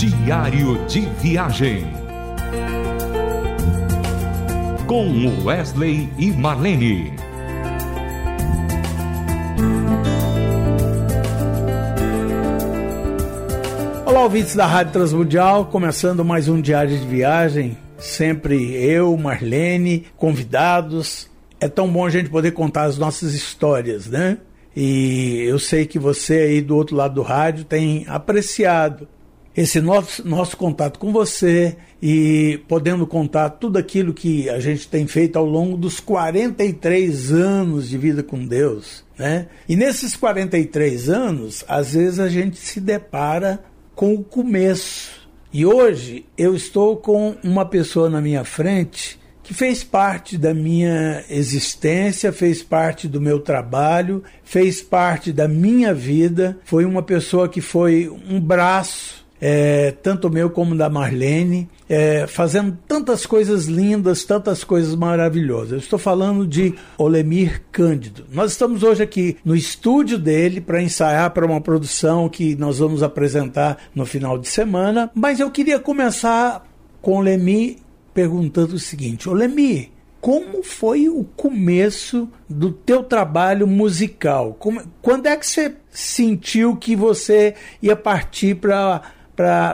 Diário de Viagem. Com Wesley e Marlene. Olá, ouvintes da Rádio Transmundial, começando mais um Diário de Viagem. Sempre eu, Marlene, convidados. É tão bom a gente poder contar as nossas histórias, né? E eu sei que você aí do outro lado do rádio tem apreciado esse nosso, nosso contato com você e podendo contar tudo aquilo que a gente tem feito ao longo dos 43 anos de vida com Deus. Né? E nesses 43 anos, às vezes a gente se depara com o começo. E hoje eu estou com uma pessoa na minha frente que fez parte da minha existência, fez parte do meu trabalho, fez parte da minha vida. Foi uma pessoa que foi um braço é, tanto meu como da Marlene, é, fazendo tantas coisas lindas, tantas coisas maravilhosas. Eu estou falando de Olemir Cândido. Nós estamos hoje aqui no estúdio dele para ensaiar para uma produção que nós vamos apresentar no final de semana, mas eu queria começar com Olemir perguntando o seguinte: Olemir, como foi o começo do teu trabalho musical? Como, quando é que você sentiu que você ia partir para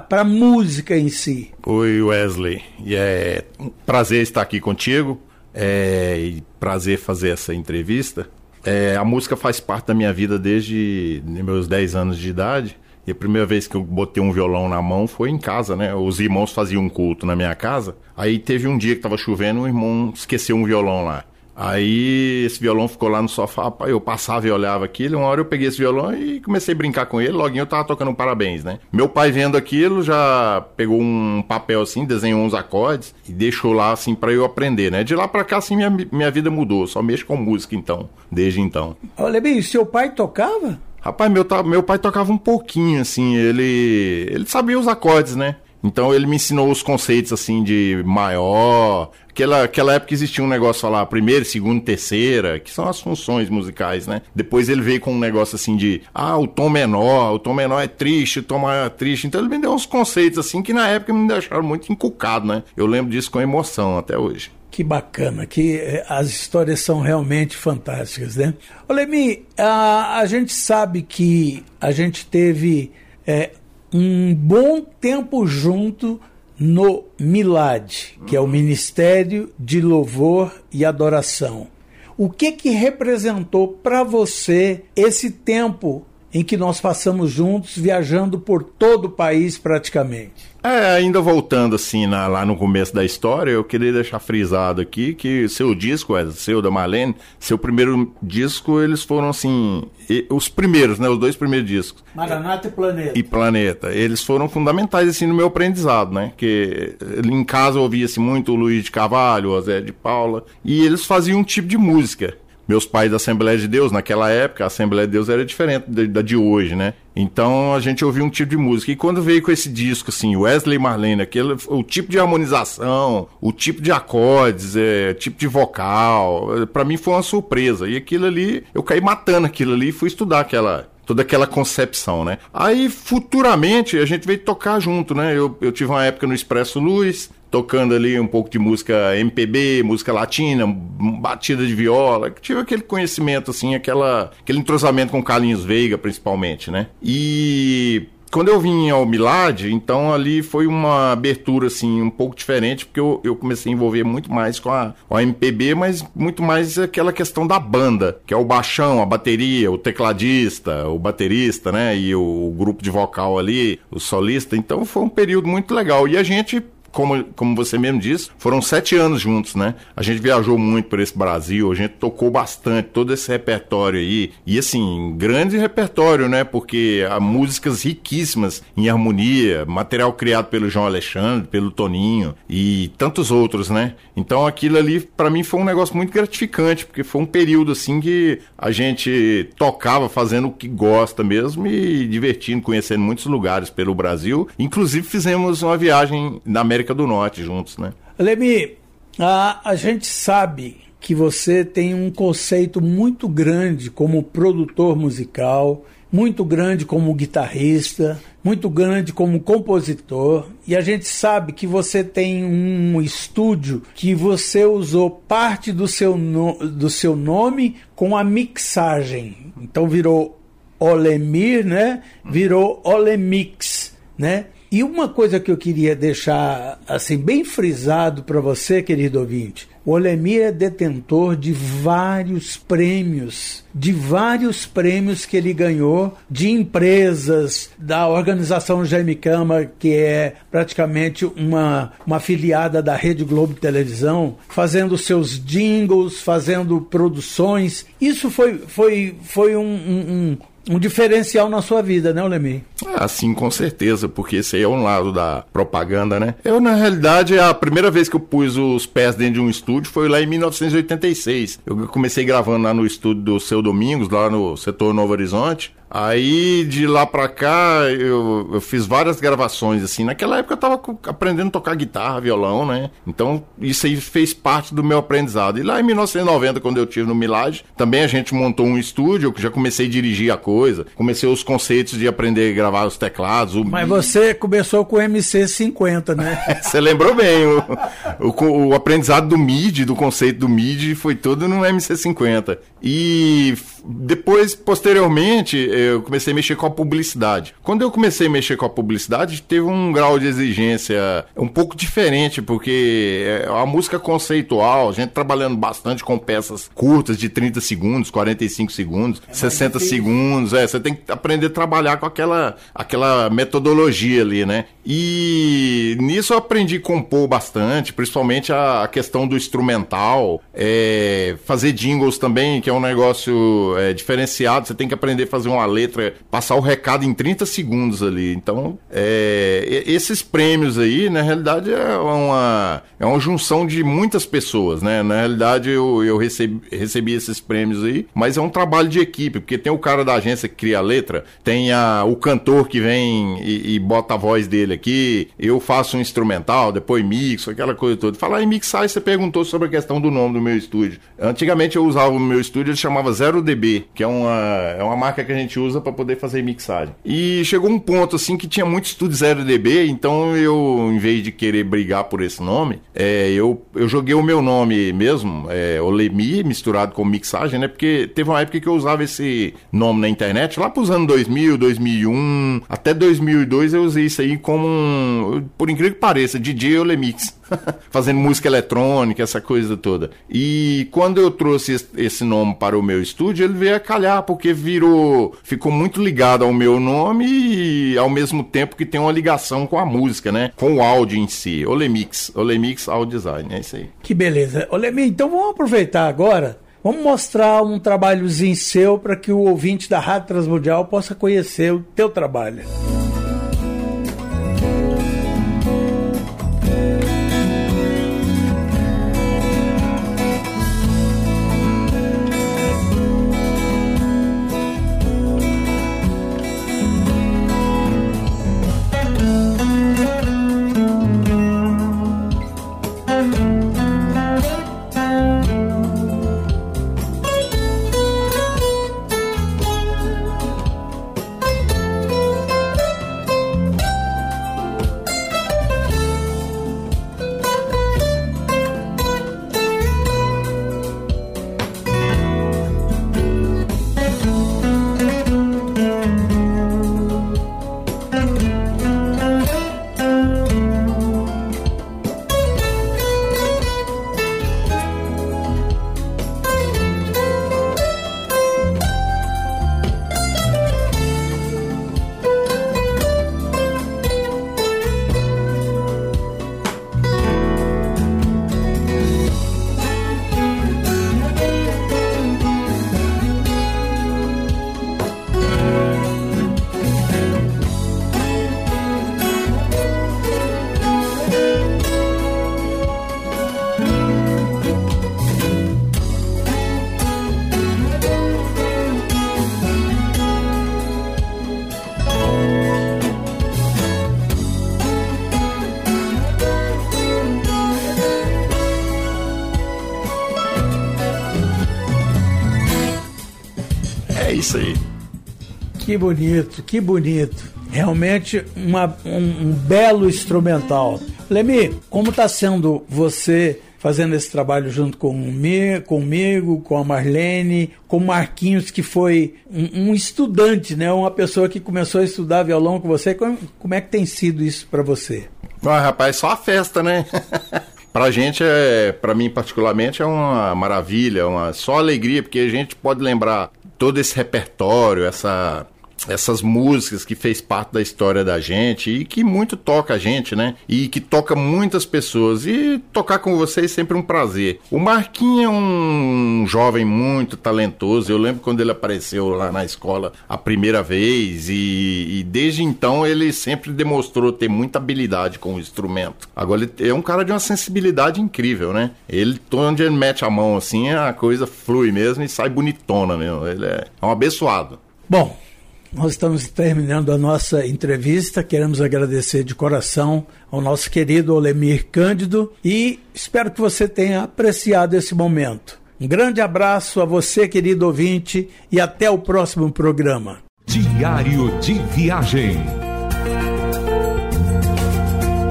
para a música em si. Oi, Wesley. É um prazer estar aqui contigo. É e prazer fazer essa entrevista. É, a música faz parte da minha vida desde meus 10 anos de idade. E a primeira vez que eu botei um violão na mão foi em casa, né? Os irmãos faziam um culto na minha casa. Aí teve um dia que estava chovendo, um irmão esqueceu um violão lá. Aí esse violão ficou lá no sofá, eu passava e olhava aquilo, uma hora eu peguei esse violão e comecei a brincar com ele, logo eu tava tocando um parabéns, né? Meu pai vendo aquilo já pegou um papel assim, desenhou uns acordes e deixou lá assim para eu aprender, né? De lá para cá assim minha, minha vida mudou, só mexo com música então, desde então. Olha bem, seu pai tocava? Rapaz, meu, meu pai tocava um pouquinho assim, ele ele sabia os acordes, né? Então ele me ensinou os conceitos assim de maior. Aquela, aquela época existia um negócio lá, primeira, segunda, terceira, que são as funções musicais, né? Depois ele veio com um negócio assim de, ah, o tom menor, o tom menor é triste, o tom maior é triste. Então ele me deu uns conceitos assim que na época me deixaram muito encucado, né? Eu lembro disso com emoção até hoje. Que bacana, que eh, as histórias são realmente fantásticas, né? Ô Lemi, a, a gente sabe que a gente teve é, um bom tempo junto no Milad, que é o Ministério de Louvor e Adoração. O que que representou para você esse tempo em que nós passamos juntos, viajando por todo o país praticamente? É, ainda voltando assim na, lá no começo da história, eu queria deixar frisado aqui que seu disco, é, seu da Marlene, seu primeiro disco, eles foram assim, e, os primeiros, né, os dois primeiros discos. Maranata e Planeta. E Planeta. Eles foram fundamentais assim no meu aprendizado, né, que em casa eu ouvia-se muito o Luiz de Carvalho, o Zé de Paula, e eles faziam um tipo de música meus pais da Assembleia de Deus, naquela época, a Assembleia de Deus era diferente da de hoje, né? Então a gente ouvia um tipo de música. E quando veio com esse disco, assim, Wesley Marlene, aquele, o tipo de harmonização, o tipo de acordes, é, tipo de vocal, é, para mim foi uma surpresa. E aquilo ali, eu caí matando aquilo ali e fui estudar aquela, toda aquela concepção, né? Aí, futuramente, a gente veio tocar junto, né? Eu, eu tive uma época no Expresso Luz, tocando ali um pouco de música MPB, música latina, batida de viola, que tive aquele conhecimento, assim, aquela, aquele entrosamento com Carlinhos Veiga, principalmente, né? E quando eu vim ao Milad, então ali foi uma abertura assim um pouco diferente, porque eu, eu comecei a envolver muito mais com a, com a MPB, mas muito mais aquela questão da banda, que é o baixão, a bateria, o tecladista, o baterista, né? E o, o grupo de vocal ali, o solista. Então foi um período muito legal. E a gente como, como você mesmo disse, foram sete anos juntos, né? A gente viajou muito por esse Brasil, a gente tocou bastante, todo esse repertório aí. E assim, grande repertório, né? Porque há músicas riquíssimas em harmonia, material criado pelo João Alexandre, pelo Toninho e tantos outros, né? Então aquilo ali, para mim, foi um negócio muito gratificante, porque foi um período assim que a gente tocava fazendo o que gosta mesmo e divertindo, conhecendo muitos lugares pelo Brasil. Inclusive fizemos uma viagem na América América do Norte juntos, né? Lemi, a, a gente sabe que você tem um conceito muito grande como produtor musical muito grande como guitarrista, muito grande como compositor, e a gente sabe que você tem um estúdio que você usou parte do seu, no, do seu nome com a mixagem. Então virou Olemir, né? Virou Olemix, né? E uma coisa que eu queria deixar assim bem frisado para você, querido ouvinte, o Olemir é detentor de vários prêmios, de vários prêmios que ele ganhou de empresas, da organização Jaime Cama, que é praticamente uma, uma afiliada da Rede Globo Televisão, fazendo seus jingles, fazendo produções. Isso foi, foi, foi um, um, um diferencial na sua vida, né, Lemir? Ah, sim, com certeza, porque esse aí é um lado da propaganda, né? Eu, na realidade, a primeira vez que eu pus os pés dentro de um estúdio foi lá em 1986. Eu comecei gravando lá no estúdio do Seu Domingos, lá no setor Novo Horizonte. Aí de lá pra cá eu, eu, fiz várias gravações assim. Naquela época eu tava aprendendo a tocar guitarra, violão, né? Então isso aí fez parte do meu aprendizado. E lá em 1990, quando eu tive no Milage, também a gente montou um estúdio, que já comecei a dirigir a coisa, comecei os conceitos de aprender a gravar os teclados. O... Mas você começou com o MC50, né? você lembrou bem. O, o, o aprendizado do MIDI, do conceito do MIDI, foi todo no MC50. E depois, posteriormente, eu comecei a mexer com a publicidade. Quando eu comecei a mexer com a publicidade, teve um grau de exigência um pouco diferente, porque é a música conceitual, a gente trabalhando bastante com peças curtas de 30 segundos, 45 segundos, é 60 difícil. segundos, é, você tem que aprender a trabalhar com aquela, aquela metodologia ali, né? E nisso eu aprendi a compor bastante, principalmente a, a questão do instrumental, é, fazer jingles também, que é um negócio é, diferenciado, você tem que aprender a fazer uma letra, passar o recado em 30 segundos ali. Então, é, esses prêmios aí, na realidade, é uma, é uma junção de muitas pessoas, né? Na realidade, eu, eu recebi, recebi esses prêmios aí, mas é um trabalho de equipe, porque tem o cara da agência que cria a letra, tem a, o cantor que vem e, e bota a voz dele aqui, eu faço um instrumental, depois mixo, aquela coisa toda. Falar em mixar, você perguntou sobre a questão do nome do meu estúdio. Antigamente eu usava o meu estúdio, ele chamava 0DB, que é uma, é uma marca que a gente usa para poder fazer mixagem. E chegou um ponto assim que tinha muito estúdio 0DB, então eu, em vez de querer brigar por esse nome, é, eu, eu joguei o meu nome mesmo, é, Olemi, misturado com mixagem, né? Porque teve uma época que eu usava esse nome na internet, lá pros anos 2000, 2001, até 2002 eu usei isso aí como um, por incrível que pareça, DJ Olemix. fazendo música eletrônica, essa coisa toda. E quando eu trouxe esse nome para o meu estúdio, ele veio a calhar, porque virou. ficou muito ligado ao meu nome e ao mesmo tempo que tem uma ligação com a música, né? Com o áudio em si. Olemix. Olemix Audio Design, é isso aí. Que beleza. Olemix, então vamos aproveitar agora. Vamos mostrar um trabalhozinho seu para que o ouvinte da Rádio Transmundial possa conhecer o teu trabalho. isso aí. Que bonito, que bonito. Realmente uma, um, um belo instrumental. Lemi, como está sendo você fazendo esse trabalho junto com me, comigo, com a Marlene, com o Marquinhos, que foi um, um, estudante, né? uma pessoa que começou a estudar violão com você. Como, como é que tem sido isso para você? Ah, rapaz, só a festa, né? pra gente, é, pra mim particularmente, é uma maravilha, uma só alegria, porque a gente pode lembrar todo esse repertório, essa essas músicas que fez parte da história da gente e que muito toca a gente, né? E que toca muitas pessoas. E tocar com vocês é sempre um prazer. O Marquinhos é um jovem muito talentoso. Eu lembro quando ele apareceu lá na escola a primeira vez e, e desde então ele sempre demonstrou ter muita habilidade com o instrumento. Agora ele é um cara de uma sensibilidade incrível, né? Ele, onde ele mete a mão assim, a coisa flui mesmo e sai bonitona mesmo. Ele é, é um abençoado. Bom, nós estamos terminando a nossa entrevista. Queremos agradecer de coração ao nosso querido Olemir Cândido e espero que você tenha apreciado esse momento. Um grande abraço a você, querido ouvinte, e até o próximo programa. Diário de Viagem.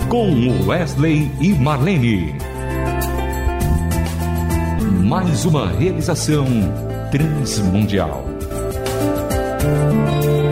Com Wesley e Marlene. Mais uma realização transmundial. Thank you.